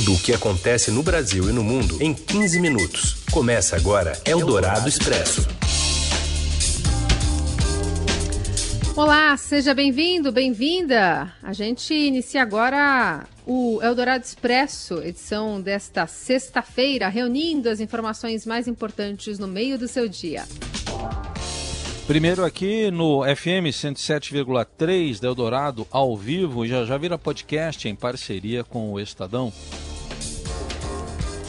Tudo o que acontece no Brasil e no mundo em 15 minutos. Começa agora Eldorado Expresso. Olá, seja bem-vindo, bem-vinda. A gente inicia agora o Eldorado Expresso, edição desta sexta-feira, reunindo as informações mais importantes no meio do seu dia. Primeiro aqui no FM 107,3 da Eldorado, ao vivo, já já vira podcast em parceria com o Estadão.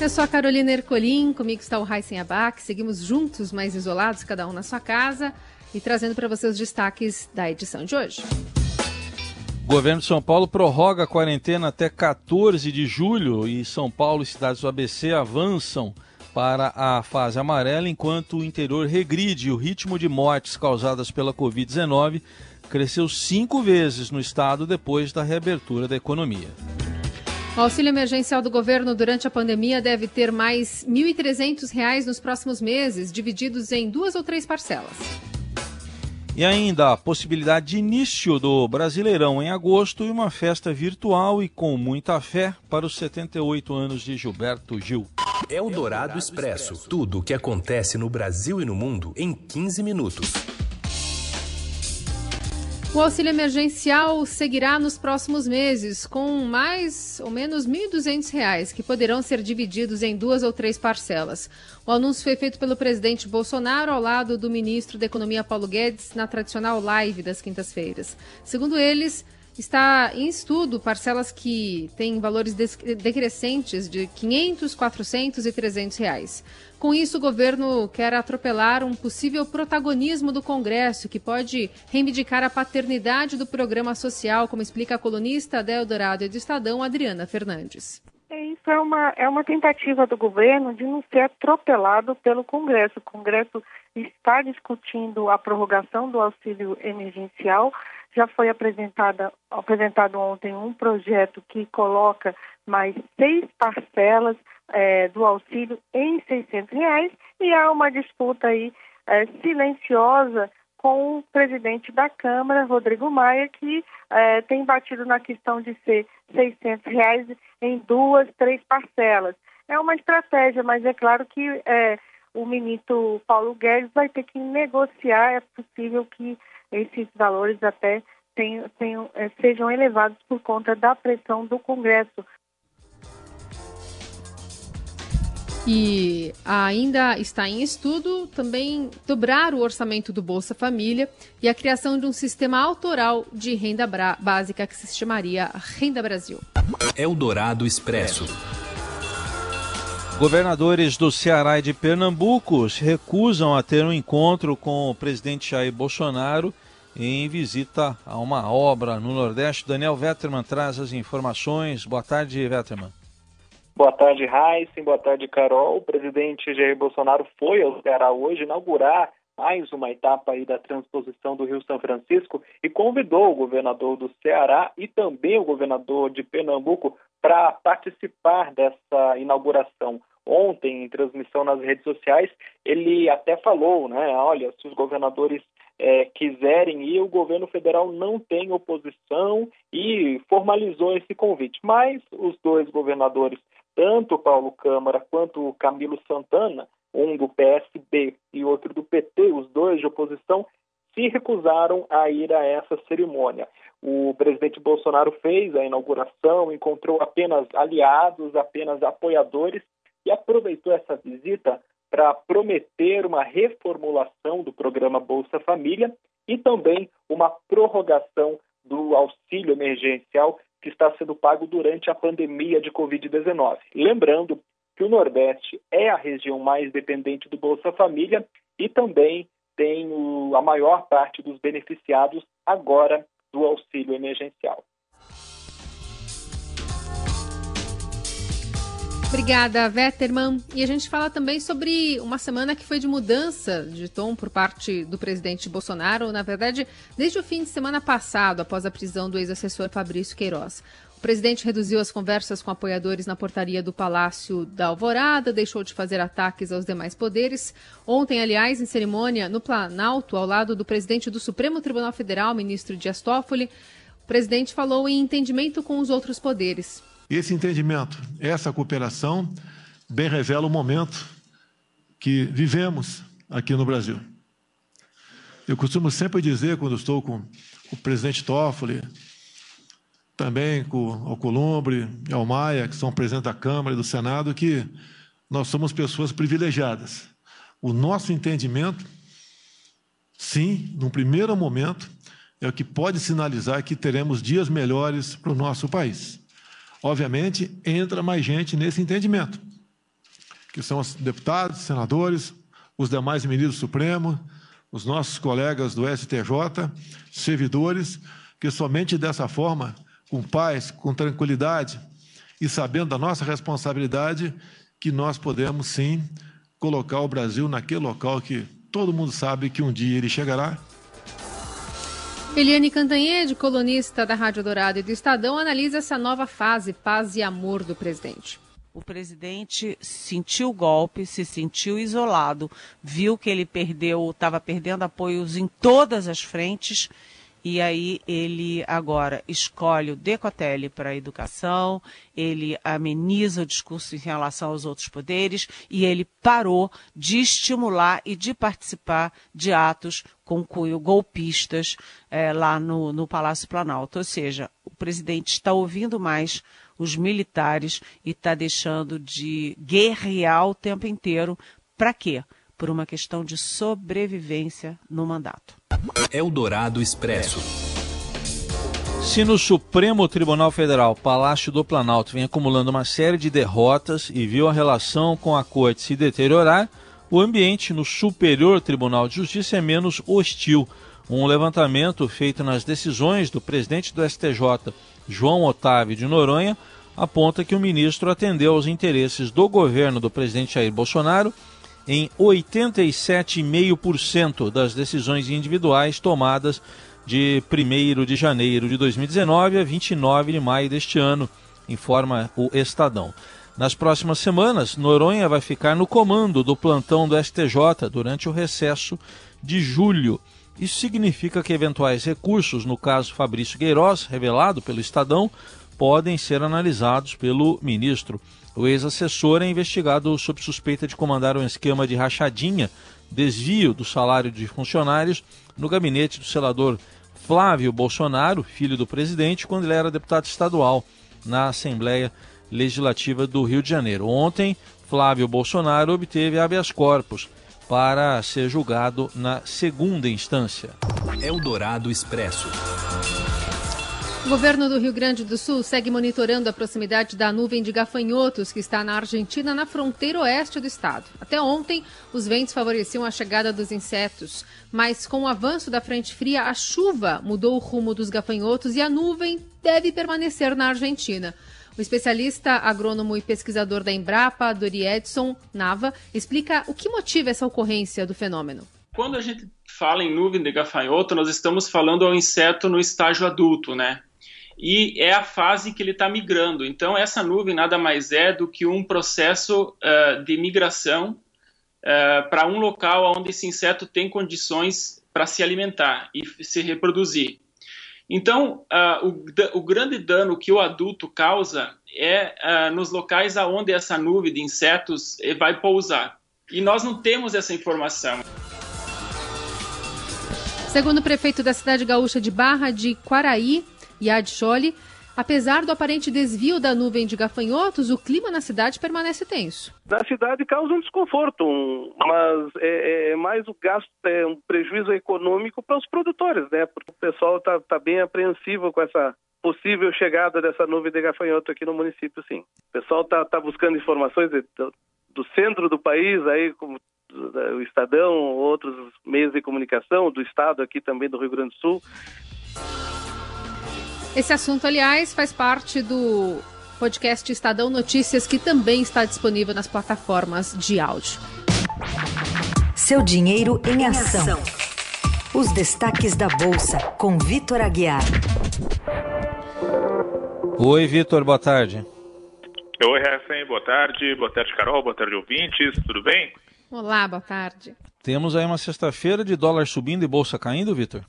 Eu sou a Carolina Ercolim, comigo está o Raíssen Abac, seguimos juntos, mas isolados, cada um na sua casa, e trazendo para você os destaques da edição de hoje. O governo de São Paulo prorroga a quarentena até 14 de julho e São Paulo e cidades do ABC avançam para a fase amarela, enquanto o interior regride. O ritmo de mortes causadas pela Covid-19 cresceu cinco vezes no estado depois da reabertura da economia. O auxílio emergencial do governo durante a pandemia deve ter mais R$ 1.300 nos próximos meses, divididos em duas ou três parcelas. E ainda a possibilidade de início do Brasileirão em agosto e uma festa virtual e com muita fé para os 78 anos de Gilberto Gil. É o Dourado Expresso. Tudo o que acontece no Brasil e no mundo em 15 minutos. O auxílio emergencial seguirá nos próximos meses, com mais ou menos R$ 1.200, que poderão ser divididos em duas ou três parcelas. O anúncio foi feito pelo presidente Bolsonaro ao lado do ministro da Economia Paulo Guedes na tradicional live das quintas-feiras. Segundo eles, Está em estudo parcelas que têm valores decrescentes de 500, 400 e 300 reais. Com isso, o governo quer atropelar um possível protagonismo do Congresso, que pode reivindicar a paternidade do programa social, como explica a colunista da Eldorado e do Estadão, Adriana Fernandes. É, isso é uma, é uma tentativa do governo de não ser atropelado pelo Congresso. O Congresso está discutindo a prorrogação do auxílio emergencial, já foi apresentada, apresentado ontem um projeto que coloca mais seis parcelas é, do auxílio em 600 reais e há uma disputa aí é, silenciosa com o presidente da Câmara, Rodrigo Maia, que é, tem batido na questão de ser 600 reais em duas, três parcelas. É uma estratégia, mas é claro que é, o ministro Paulo Guedes vai ter que negociar, é possível que esses valores até tenham, tenham, eh, sejam elevados por conta da pressão do Congresso. E ainda está em estudo também dobrar o orçamento do Bolsa Família e a criação de um sistema autoral de renda básica que se chamaria Renda Brasil. Eldorado Expresso. Governadores do Ceará e de Pernambuco se recusam a ter um encontro com o presidente Jair Bolsonaro em visita a uma obra no Nordeste. Daniel Vetterman traz as informações. Boa tarde, Vetterman. Boa tarde, Heisen. Boa tarde, Carol. O presidente Jair Bolsonaro foi ao Ceará hoje inaugurar mais uma etapa aí da transposição do Rio São Francisco e convidou o governador do Ceará e também o governador de Pernambuco para participar dessa inauguração. Ontem, em transmissão nas redes sociais, ele até falou, né? Olha, se os governadores é, quiserem ir, o governo federal não tem oposição e formalizou esse convite. Mas os dois governadores, tanto Paulo Câmara quanto Camilo Santana, um do PSB e outro do PT, os dois de oposição, se recusaram a ir a essa cerimônia. O presidente Bolsonaro fez a inauguração, encontrou apenas aliados, apenas apoiadores e aproveitou essa visita para prometer uma reformulação do programa Bolsa Família e também uma prorrogação do auxílio emergencial que está sendo pago durante a pandemia de Covid-19. Lembrando que o Nordeste é a região mais dependente do Bolsa Família e também tem o, a maior parte dos beneficiados agora do auxílio emergencial. Obrigada, Vetterman. E a gente fala também sobre uma semana que foi de mudança de tom por parte do presidente Bolsonaro. Na verdade, desde o fim de semana passado, após a prisão do ex-assessor Fabrício Queiroz. O presidente reduziu as conversas com apoiadores na portaria do Palácio da Alvorada, deixou de fazer ataques aos demais poderes. Ontem, aliás, em cerimônia no Planalto, ao lado do presidente do Supremo Tribunal Federal, ministro Dias Toffoli, o presidente falou em entendimento com os outros poderes Esse entendimento, essa cooperação, bem revela o momento que vivemos aqui no Brasil. Eu costumo sempre dizer, quando estou com o presidente Toffoli, também com o Alcolumbre e ao Maia, que são presidentes da Câmara e do Senado, que nós somos pessoas privilegiadas. O nosso entendimento, sim, num primeiro momento, é o que pode sinalizar que teremos dias melhores para o nosso país. Obviamente, entra mais gente nesse entendimento, que são os deputados, senadores, os demais ministros do Supremo, os nossos colegas do STJ, servidores, que somente dessa forma, com paz, com tranquilidade e sabendo da nossa responsabilidade, que nós podemos sim colocar o Brasil naquele local que todo mundo sabe que um dia ele chegará. Eliane Cantanhede, colunista da Rádio Dourado e do Estadão, analisa essa nova fase, paz e amor do presidente. O presidente sentiu o golpe, se sentiu isolado, viu que ele perdeu, estava perdendo apoios em todas as frentes e aí ele agora escolhe o Decotelli para a educação, ele ameniza o discurso em relação aos outros poderes e ele parou de estimular e de participar de atos com cunho golpistas é, lá no, no Palácio Planalto. Ou seja, o presidente está ouvindo mais os militares e está deixando de guerrear o tempo inteiro. Para quê? Por uma questão de sobrevivência no mandato. Eldorado Expresso. Se no Supremo Tribunal Federal, Palácio do Planalto, vem acumulando uma série de derrotas e viu a relação com a corte se deteriorar, o ambiente no Superior Tribunal de Justiça é menos hostil. Um levantamento feito nas decisões do presidente do STJ, João Otávio de Noronha, aponta que o ministro atendeu aos interesses do governo do presidente Jair Bolsonaro em 87,5% das decisões individuais tomadas de 1 de janeiro de 2019 a 29 de maio deste ano, informa o Estadão. Nas próximas semanas, Noronha vai ficar no comando do plantão do STJ durante o recesso de julho. Isso significa que eventuais recursos, no caso Fabrício Queiroz, revelado pelo Estadão, podem ser analisados pelo ministro. O ex-assessor é investigado sob suspeita de comandar um esquema de rachadinha, desvio do salário de funcionários no gabinete do senador Flávio Bolsonaro, filho do presidente, quando ele era deputado estadual na Assembleia Legislativa do Rio de Janeiro. Ontem, Flávio Bolsonaro obteve habeas corpus para ser julgado na segunda instância. Eldorado Expresso. O governo do Rio Grande do Sul segue monitorando a proximidade da nuvem de gafanhotos que está na Argentina, na fronteira oeste do estado. Até ontem, os ventos favoreciam a chegada dos insetos, mas com o avanço da frente fria, a chuva mudou o rumo dos gafanhotos e a nuvem deve permanecer na Argentina. O especialista agrônomo e pesquisador da Embrapa, Dori Edson Nava, explica o que motiva essa ocorrência do fenômeno. Quando a gente fala em nuvem de gafanhoto, nós estamos falando ao inseto no estágio adulto, né? E é a fase que ele está migrando. Então, essa nuvem nada mais é do que um processo uh, de migração uh, para um local onde esse inseto tem condições para se alimentar e se reproduzir. Então, uh, o, o, grande dano que o adulto causa é nos locais aonde essa nuvem de insetos vai pousar. E nós não temos essa informação. Segundo o prefeito da cidade gaúcha de Barra de Quaraí, Yad Choli, apesar do aparente desvio da nuvem de gafanhotos, o clima na cidade permanece tenso. Na cidade causa um desconforto, um, mas é, é, mais o gasto, é um prejuízo econômico para os produtores, né? Porque o pessoal está tá bem apreensivo com essa possível chegada dessa nuvem de gafanhoto aqui no município, sim. O pessoal está tá buscando informações de, do, do centro do país, aí como o Estadão, outros meios de comunicação, do Estado aqui também do Rio Grande do Sul. Esse assunto, aliás, faz parte do podcast Estadão Notícias, que também está disponível nas plataformas de áudio. Seu dinheiro em ação. Os destaques da Bolsa, com Vitor Aguiar. Oi, Vitor, boa tarde. Oi, Refém, boa tarde. Boa tarde, Carol. Boa tarde, ouvintes. Tudo bem? Olá, boa tarde. Temos aí uma sexta-feira de dólar subindo e bolsa caindo, Vitor?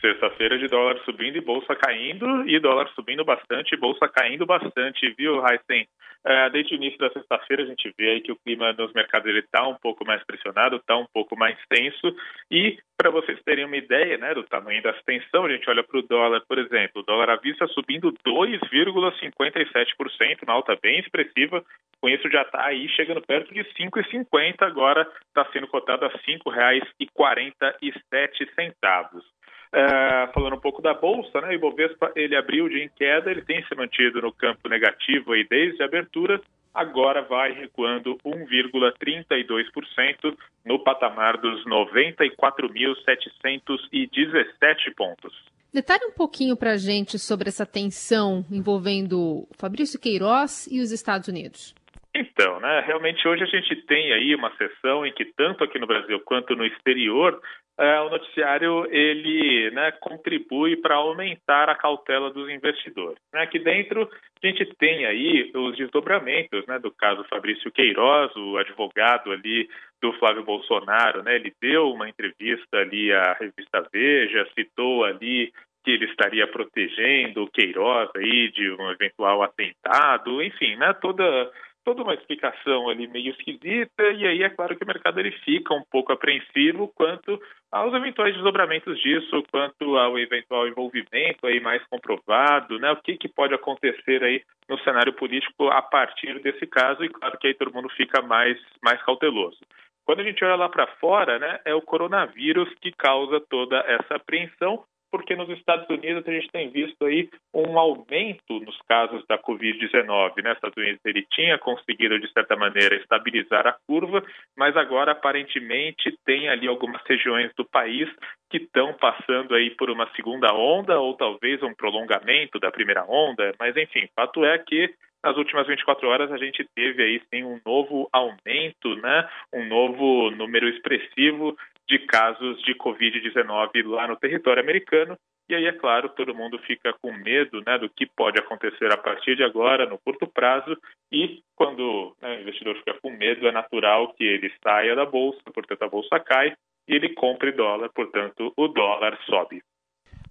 Sexta-feira de dólar subindo e bolsa caindo, e dólar subindo bastante e bolsa caindo bastante, viu, Heisen? É, desde o início da sexta-feira a gente vê aí que o clima nos mercados está um pouco mais pressionado, está um pouco mais tenso, e para vocês terem uma ideia né, do tamanho dessa tensão, a gente olha para o dólar, por exemplo, o dólar à vista subindo 2,57%, uma alta bem expressiva, com isso já está aí chegando perto de 5,50, agora está sendo cotado a R$ 5,47. É, falando um pouco da bolsa, né? O Ibovespa ele abriu de em queda, ele tem se mantido no campo negativo aí desde a abertura, agora vai recuando 1,32% no patamar dos 94.717 pontos. Detalhe um pouquinho para a gente sobre essa tensão envolvendo Fabrício Queiroz e os Estados Unidos. Então, né, realmente hoje a gente tem aí uma sessão em que tanto aqui no Brasil quanto no exterior é, o noticiário ele né, contribui para aumentar a cautela dos investidores. Né? Aqui dentro a gente tem aí os desdobramentos né, do caso Fabrício Queiroz, o advogado ali do Flávio Bolsonaro, né? Ele deu uma entrevista ali à revista Veja, citou ali que ele estaria protegendo o Queiroz aí de um eventual atentado, enfim, né? Toda toda uma explicação ali meio esquisita, e aí é claro que o mercado ele fica um pouco apreensivo quanto aos eventuais desdobramentos disso, quanto ao eventual envolvimento aí mais comprovado, né? O que, que pode acontecer aí no cenário político a partir desse caso, e claro que aí todo mundo fica mais, mais cauteloso. Quando a gente olha lá para fora, né, é o coronavírus que causa toda essa apreensão, porque nos Estados Unidos a gente tem visto aí um aumento nos casos da Covid-19. Né? Estados Unidos ele tinha conseguido, de certa maneira, estabilizar a curva, mas agora aparentemente tem ali algumas regiões do país que estão passando aí por uma segunda onda ou talvez um prolongamento da primeira onda, mas enfim, fato é que nas últimas 24 horas a gente teve aí sim um novo aumento, né? Um novo número expressivo de casos de Covid-19 lá no território americano. E aí, é claro, todo mundo fica com medo né, do que pode acontecer a partir de agora, no curto prazo, e quando né, o investidor fica com medo, é natural que ele saia da bolsa, portanto a bolsa cai, e ele compre dólar, portanto o dólar sobe.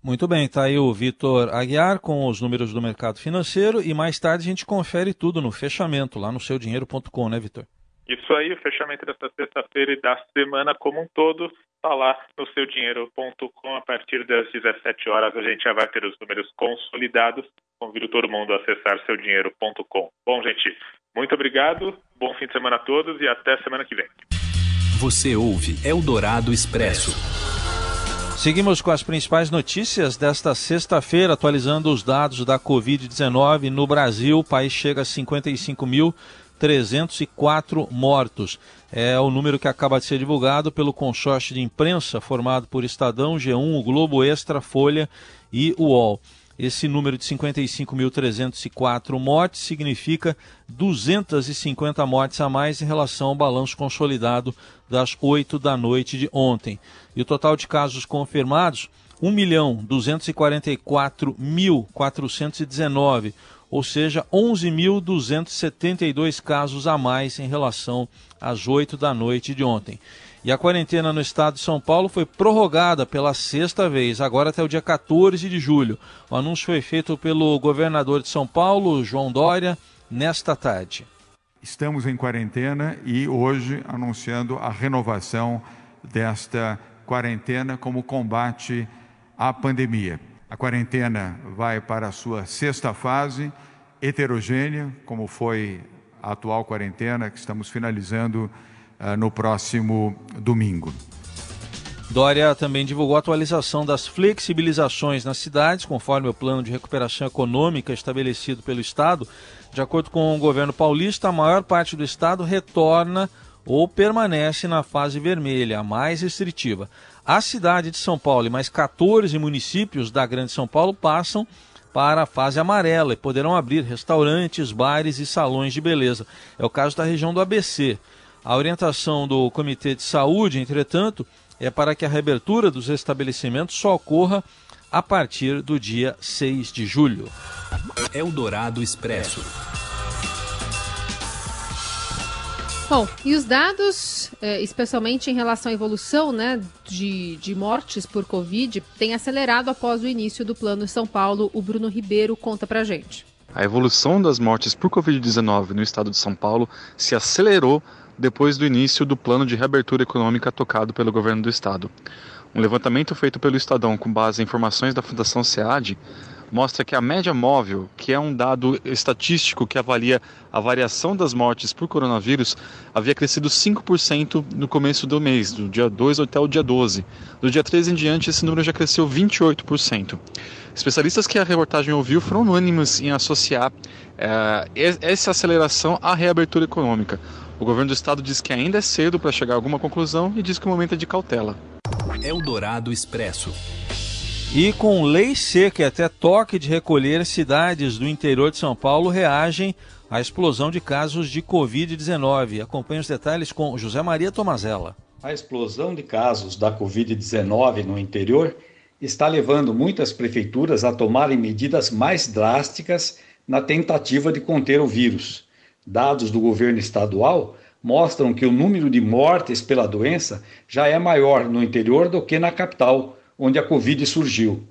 Muito bem, está aí o Vitor Aguiar com os números do mercado financeiro e mais tarde a gente confere tudo no fechamento lá no seudinheiro.com, né, Vitor? Isso aí, o fechamento desta sexta-feira e da semana como um todo está lá no seudinheiro.com. A partir das 17 horas a gente já vai ter os números consolidados. Convido todo mundo a acessar seudinheiro.com. Bom, gente, muito obrigado, bom fim de semana a todos e até semana que vem. Você ouve Eldorado Expresso. Seguimos com as principais notícias desta sexta-feira, atualizando os dados da Covid-19 no Brasil. O país chega a 55 mil. 304 mortos. É o número que acaba de ser divulgado pelo consórcio de imprensa formado por Estadão, G1, o Globo Extra, Folha e UOL. Esse número de 55.304 mortes significa 250 mortes a mais em relação ao balanço consolidado das 8 da noite de ontem. E o total de casos confirmados, 1.244.419 ou seja, 11.272 casos a mais em relação às 8 da noite de ontem. E a quarentena no estado de São Paulo foi prorrogada pela sexta vez, agora até o dia 14 de julho. O anúncio foi feito pelo governador de São Paulo, João Dória, nesta tarde. Estamos em quarentena e hoje anunciando a renovação desta quarentena como combate à pandemia. A quarentena vai para a sua sexta fase, heterogênea, como foi a atual quarentena que estamos finalizando uh, no próximo domingo. Dória também divulgou a atualização das flexibilizações nas cidades, conforme o plano de recuperação econômica estabelecido pelo Estado. De acordo com o governo paulista, a maior parte do Estado retorna ou permanece na fase vermelha, a mais restritiva. A cidade de São Paulo e mais 14 municípios da Grande São Paulo passam para a fase amarela e poderão abrir restaurantes, bares e salões de beleza. É o caso da região do ABC. A orientação do Comitê de Saúde, entretanto, é para que a reabertura dos estabelecimentos só ocorra a partir do dia 6 de julho. Eldorado Expresso. Bom, e os dados, eh, especialmente em relação à evolução né, de, de mortes por Covid, têm acelerado após o início do Plano São Paulo. O Bruno Ribeiro conta pra gente. A evolução das mortes por Covid-19 no estado de São Paulo se acelerou depois do início do plano de reabertura econômica tocado pelo governo do estado. Um levantamento feito pelo Estadão com base em informações da Fundação SEAD mostra que a média móvel, que é um dado estatístico que avalia a variação das mortes por coronavírus, havia crescido 5% no começo do mês, do dia 2 até o dia 12. Do dia 13 em diante, esse número já cresceu 28%. Especialistas que a reportagem ouviu foram unânimes em associar é, essa aceleração à reabertura econômica. O governo do estado diz que ainda é cedo para chegar a alguma conclusão e diz que o momento é de cautela. Eldorado Expresso. E com lei seca e até toque de recolher, cidades do interior de São Paulo reagem à explosão de casos de Covid-19. Acompanhe os detalhes com José Maria Tomazella. A explosão de casos da Covid-19 no interior está levando muitas prefeituras a tomarem medidas mais drásticas na tentativa de conter o vírus. Dados do governo estadual mostram que o número de mortes pela doença já é maior no interior do que na capital onde a Covid surgiu.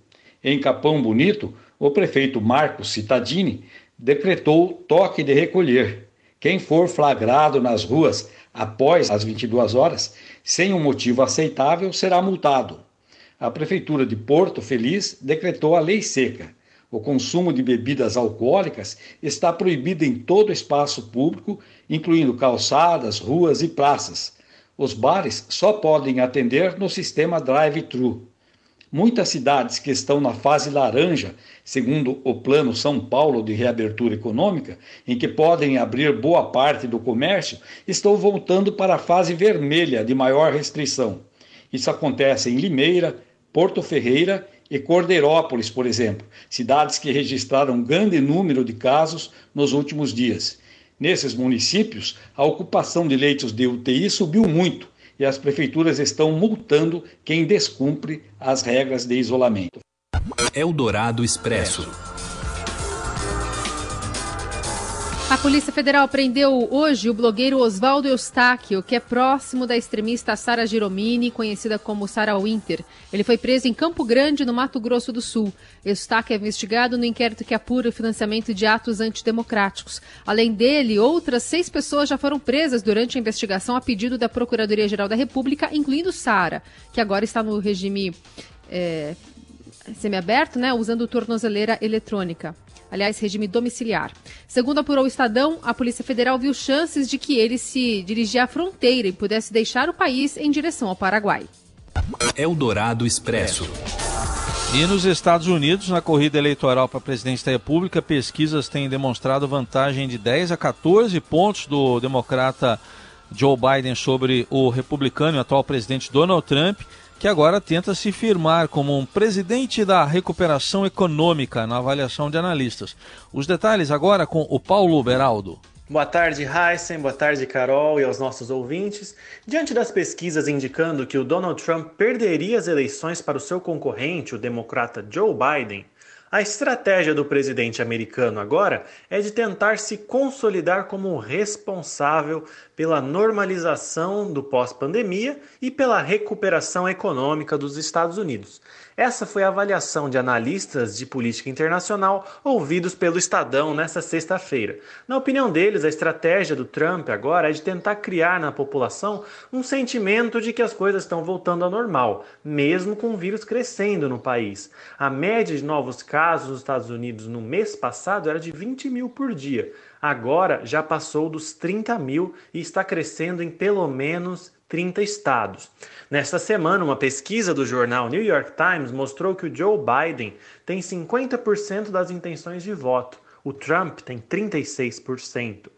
Em Capão Bonito, o prefeito Marcos Cittadini decretou toque de recolher. Quem for flagrado nas ruas após as 22 horas, sem um motivo aceitável, será multado. A Prefeitura de Porto Feliz decretou a lei seca. O consumo de bebidas alcoólicas está proibido em todo espaço público, incluindo calçadas, ruas e praças. Os bares só podem atender no sistema drive-thru. Muitas cidades que estão na fase laranja, segundo o Plano São Paulo de Reabertura Econômica, em que podem abrir boa parte do comércio, estão voltando para a fase vermelha de maior restrição. Isso acontece em Limeira, Porto Ferreira e Cordeirópolis, por exemplo, cidades que registraram grande número de casos nos últimos dias. Nesses municípios, a ocupação de leitos de UTI subiu muito e as prefeituras estão multando quem descumpre as regras de isolamento. Eldorado Expresso. A Polícia Federal prendeu hoje o blogueiro Oswaldo Eustáquio, que é próximo da extremista Sara Giromini, conhecida como Sara Winter. Ele foi preso em Campo Grande, no Mato Grosso do Sul. Eustáquio é investigado no inquérito que apura o financiamento de atos antidemocráticos. Além dele, outras seis pessoas já foram presas durante a investigação a pedido da Procuradoria-Geral da República, incluindo Sara, que agora está no regime é, semiaberto, né, usando tornozeleira eletrônica aliás, regime domiciliar. Segundo apurou o Estadão, a Polícia Federal viu chances de que ele se dirigia à fronteira e pudesse deixar o país em direção ao Paraguai. Eldorado Expresso. E nos Estados Unidos, na corrida eleitoral para presidente da República, pesquisas têm demonstrado vantagem de 10 a 14 pontos do democrata Joe Biden sobre o republicano e atual presidente Donald Trump que agora tenta se firmar como um presidente da recuperação econômica na avaliação de analistas. Os detalhes agora com o Paulo Beraldo. Boa tarde, Heisen. Boa tarde, Carol e aos nossos ouvintes. Diante das pesquisas indicando que o Donald Trump perderia as eleições para o seu concorrente, o democrata Joe Biden, a estratégia do presidente americano agora é de tentar se consolidar como responsável pela normalização do pós-pandemia e pela recuperação econômica dos Estados Unidos. Essa foi a avaliação de analistas de política internacional ouvidos pelo Estadão nesta sexta-feira. Na opinião deles, a estratégia do Trump agora é de tentar criar na população um sentimento de que as coisas estão voltando ao normal, mesmo com o vírus crescendo no país. A média de novos casos nos Estados Unidos no mês passado era de 20 mil por dia. Agora já passou dos 30 mil e está crescendo em pelo menos 30 estados. Nesta semana, uma pesquisa do jornal New York Times mostrou que o Joe Biden tem 50% das intenções de voto, o Trump tem 36%.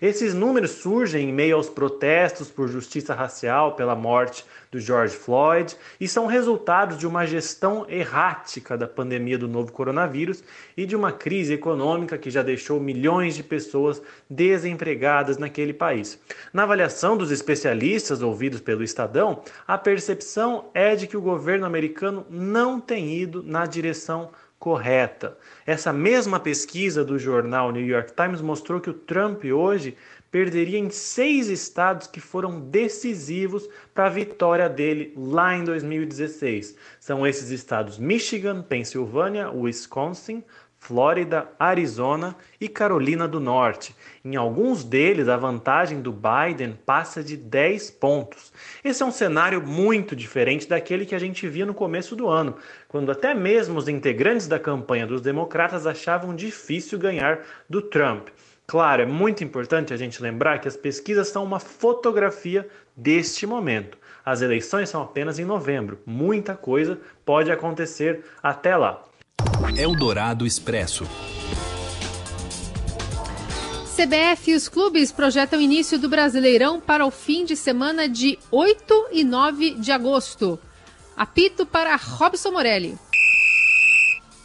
Esses números surgem em meio aos protestos por justiça racial pela morte do George Floyd e são resultados de uma gestão errática da pandemia do novo coronavírus e de uma crise econômica que já deixou milhões de pessoas desempregadas naquele país. Na avaliação dos especialistas ouvidos pelo Estadão, a percepção é de que o governo americano não tem ido na direção correta. Essa mesma pesquisa do jornal New York Times mostrou que o Trump hoje perderia em seis estados que foram decisivos para a vitória dele lá em 2016. São esses estados Michigan, Pensilvânia, Wisconsin, Flórida, Arizona e Carolina do Norte. Em alguns deles, a vantagem do Biden passa de 10 pontos. Esse é um cenário muito diferente daquele que a gente via no começo do ano, quando até mesmo os integrantes da campanha dos democratas achavam difícil ganhar do Trump. Claro, é muito importante a gente lembrar que as pesquisas são uma fotografia deste momento. As eleições são apenas em novembro. Muita coisa pode acontecer até lá. Eldorado Expresso. CBF e os clubes projetam início do Brasileirão para o fim de semana de 8 e 9 de agosto. Apito para Robson Morelli.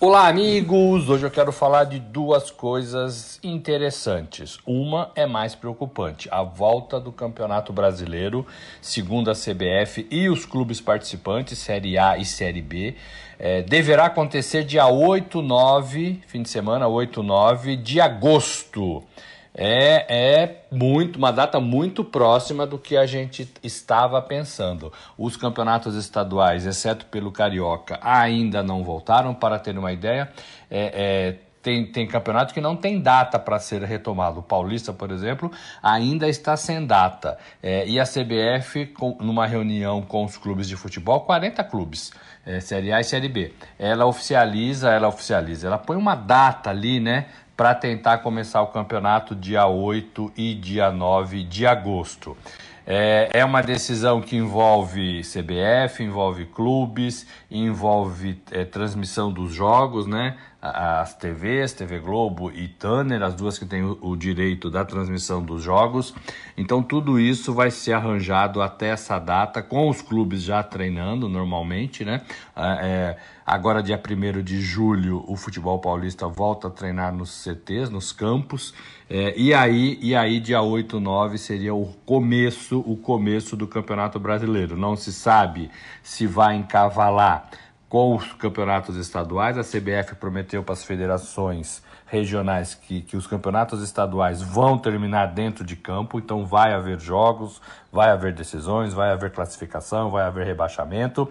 Olá, amigos! Hoje eu quero falar de duas coisas interessantes. Uma é mais preocupante: a volta do Campeonato Brasileiro, segundo a CBF e os clubes participantes, Série A e Série B. É, deverá acontecer dia 8, 9, fim de semana, 8, 9 de agosto é, é muito uma data muito próxima do que a gente estava pensando. Os campeonatos estaduais, exceto pelo Carioca, ainda não voltaram. Para ter uma ideia, é, é, tem, tem campeonato que não tem data para ser retomado. O Paulista, por exemplo, ainda está sem data. É, e a CBF, com, numa reunião com os clubes de futebol, 40 clubes, é, Série A e Série B, ela oficializa, ela oficializa, ela põe uma data ali, né? Para tentar começar o campeonato dia 8 e dia 9 de agosto. É, é uma decisão que envolve CBF, envolve clubes, envolve é, transmissão dos jogos, né? As TVs, TV Globo e Tanner, as duas que têm o, o direito da transmissão dos jogos. Então, tudo isso vai ser arranjado até essa data, com os clubes já treinando normalmente, né? É, Agora, dia 1 de julho, o futebol paulista volta a treinar nos CTs, nos campos. É, e, aí, e aí, dia 8, 9 seria o começo, o começo do Campeonato Brasileiro. Não se sabe se vai encavalar com os campeonatos estaduais. A CBF prometeu para as federações regionais que, que os campeonatos estaduais vão terminar dentro de campo, então vai haver jogos, vai haver decisões, vai haver classificação, vai haver rebaixamento.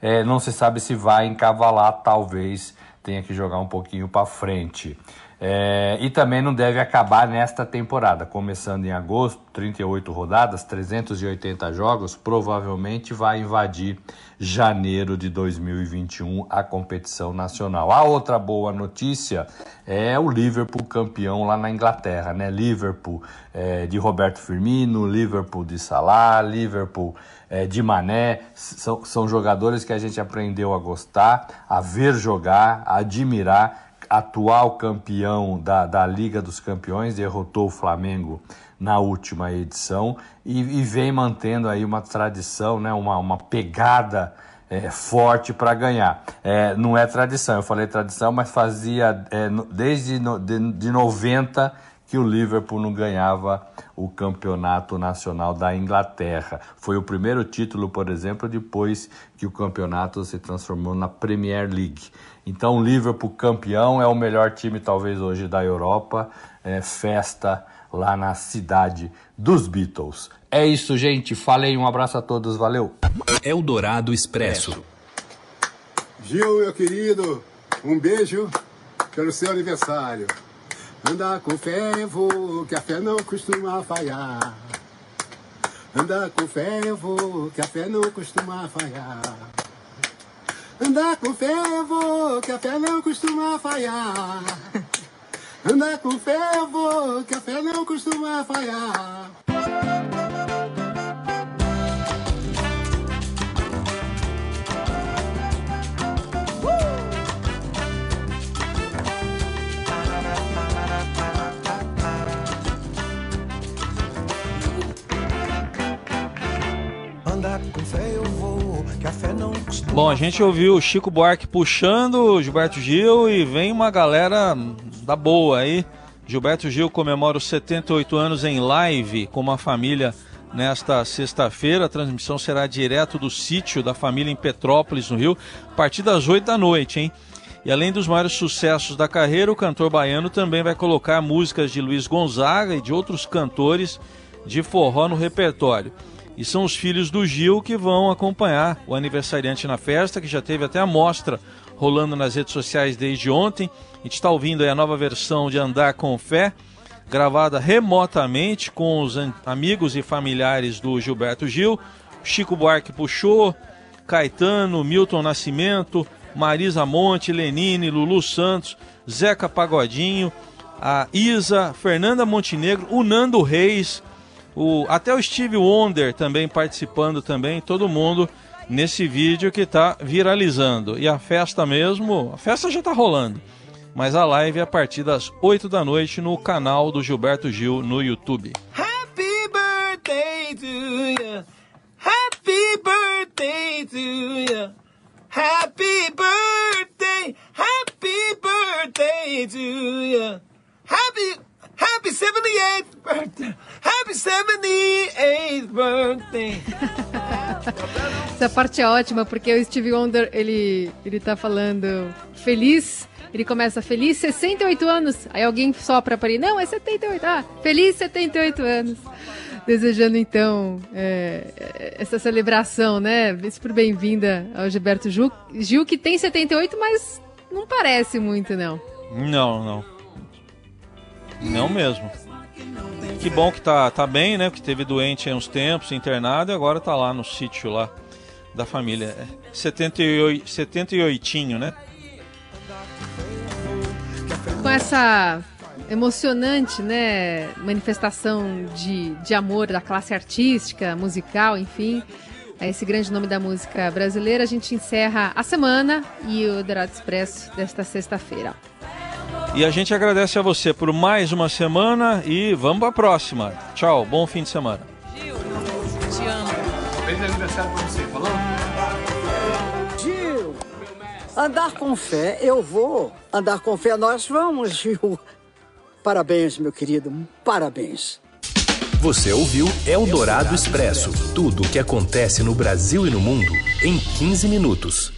É, não se sabe se vai encavalar, talvez tenha que jogar um pouquinho para frente. É, e também não deve acabar nesta temporada. Começando em agosto, 38 rodadas, 380 jogos, provavelmente vai invadir janeiro de 2021 a competição nacional. A outra boa notícia é o Liverpool campeão lá na Inglaterra, né? Liverpool é, de Roberto Firmino, Liverpool de Salah, Liverpool é, de Mané. São, são jogadores que a gente aprendeu a gostar, a ver jogar, a admirar atual campeão da, da Liga dos Campeões, derrotou o Flamengo na última edição e, e vem mantendo aí uma tradição, né, uma, uma pegada é, forte para ganhar. É, não é tradição, eu falei tradição, mas fazia é, desde no, de, de 90 que o Liverpool não ganhava o campeonato nacional da Inglaterra. Foi o primeiro título, por exemplo, depois que o campeonato se transformou na Premier League. Então, o Liverpool campeão é o melhor time, talvez, hoje da Europa. É festa lá na cidade dos Beatles. É isso, gente. Falei, um abraço a todos, valeu. Eldorado Expresso. Gil, meu querido, um beijo pelo seu aniversário. Anda com fé, eu vou, que a fé não costuma falhar. Anda com fé, eu vou, que a fé não costuma falhar. Anda com fé, eu vou, que a fé não costuma falhar. Anda com fé, eu vou, que a fé não costuma falhar. Bom, a gente ouviu o Chico Buarque puxando o Gilberto Gil e vem uma galera da boa aí. Gilberto Gil comemora os 78 anos em live com uma família nesta sexta-feira. A transmissão será direto do sítio da família em Petrópolis, no Rio, a partir das 8 da noite, hein? E além dos maiores sucessos da carreira, o cantor baiano também vai colocar músicas de Luiz Gonzaga e de outros cantores de forró no repertório. E são os filhos do Gil que vão acompanhar o aniversariante na festa, que já teve até a mostra rolando nas redes sociais desde ontem. A gente está ouvindo a nova versão de Andar com Fé, gravada remotamente com os amigos e familiares do Gilberto Gil. Chico Buarque puxou, Caetano, Milton Nascimento, Marisa Monte, Lenine, Lulu Santos, Zeca Pagodinho, a Isa, Fernanda Montenegro, o Nando Reis, o, até o Steve Wonder também participando também, todo mundo nesse vídeo que está viralizando. E a festa mesmo, a festa já está rolando, mas a live é a partir das 8 da noite no canal do Gilberto Gil no YouTube. Happy birthday to you. Happy birthday to you. Happy birthday, happy birthday to you. Happy, happy 78th birthday, happy 78th birthday. Essa parte é ótima porque o Steve Wonder, ele, ele tá falando feliz ele começa feliz 68 anos. Aí alguém sopra para ele, não, é 78. Ah, feliz 78 anos desejando então é, essa celebração, né? Super bem-vinda ao Gilberto Gil, Gil, que tem 78, mas não parece muito, não. Não, não. Não mesmo. Que bom que tá, tá bem, né? Que teve doente há uns tempos, internado, e agora tá lá no sítio lá da família. 78, 78, né? Com essa emocionante, né? Manifestação de, de amor da classe artística, musical, enfim. É esse grande nome da música brasileira. A gente encerra a semana e o Dourado Expresso desta sexta-feira. E a gente agradece a você por mais uma semana e vamos para a próxima. Tchau, bom fim de semana. Gil, te amo. Feliz aniversário para você, falou? Gil, andar com fé, eu vou. Andar com fé, nós vamos, Gil. Parabéns, meu querido, parabéns. Você ouviu Eldorado Expresso tudo o que acontece no Brasil e no mundo em 15 minutos.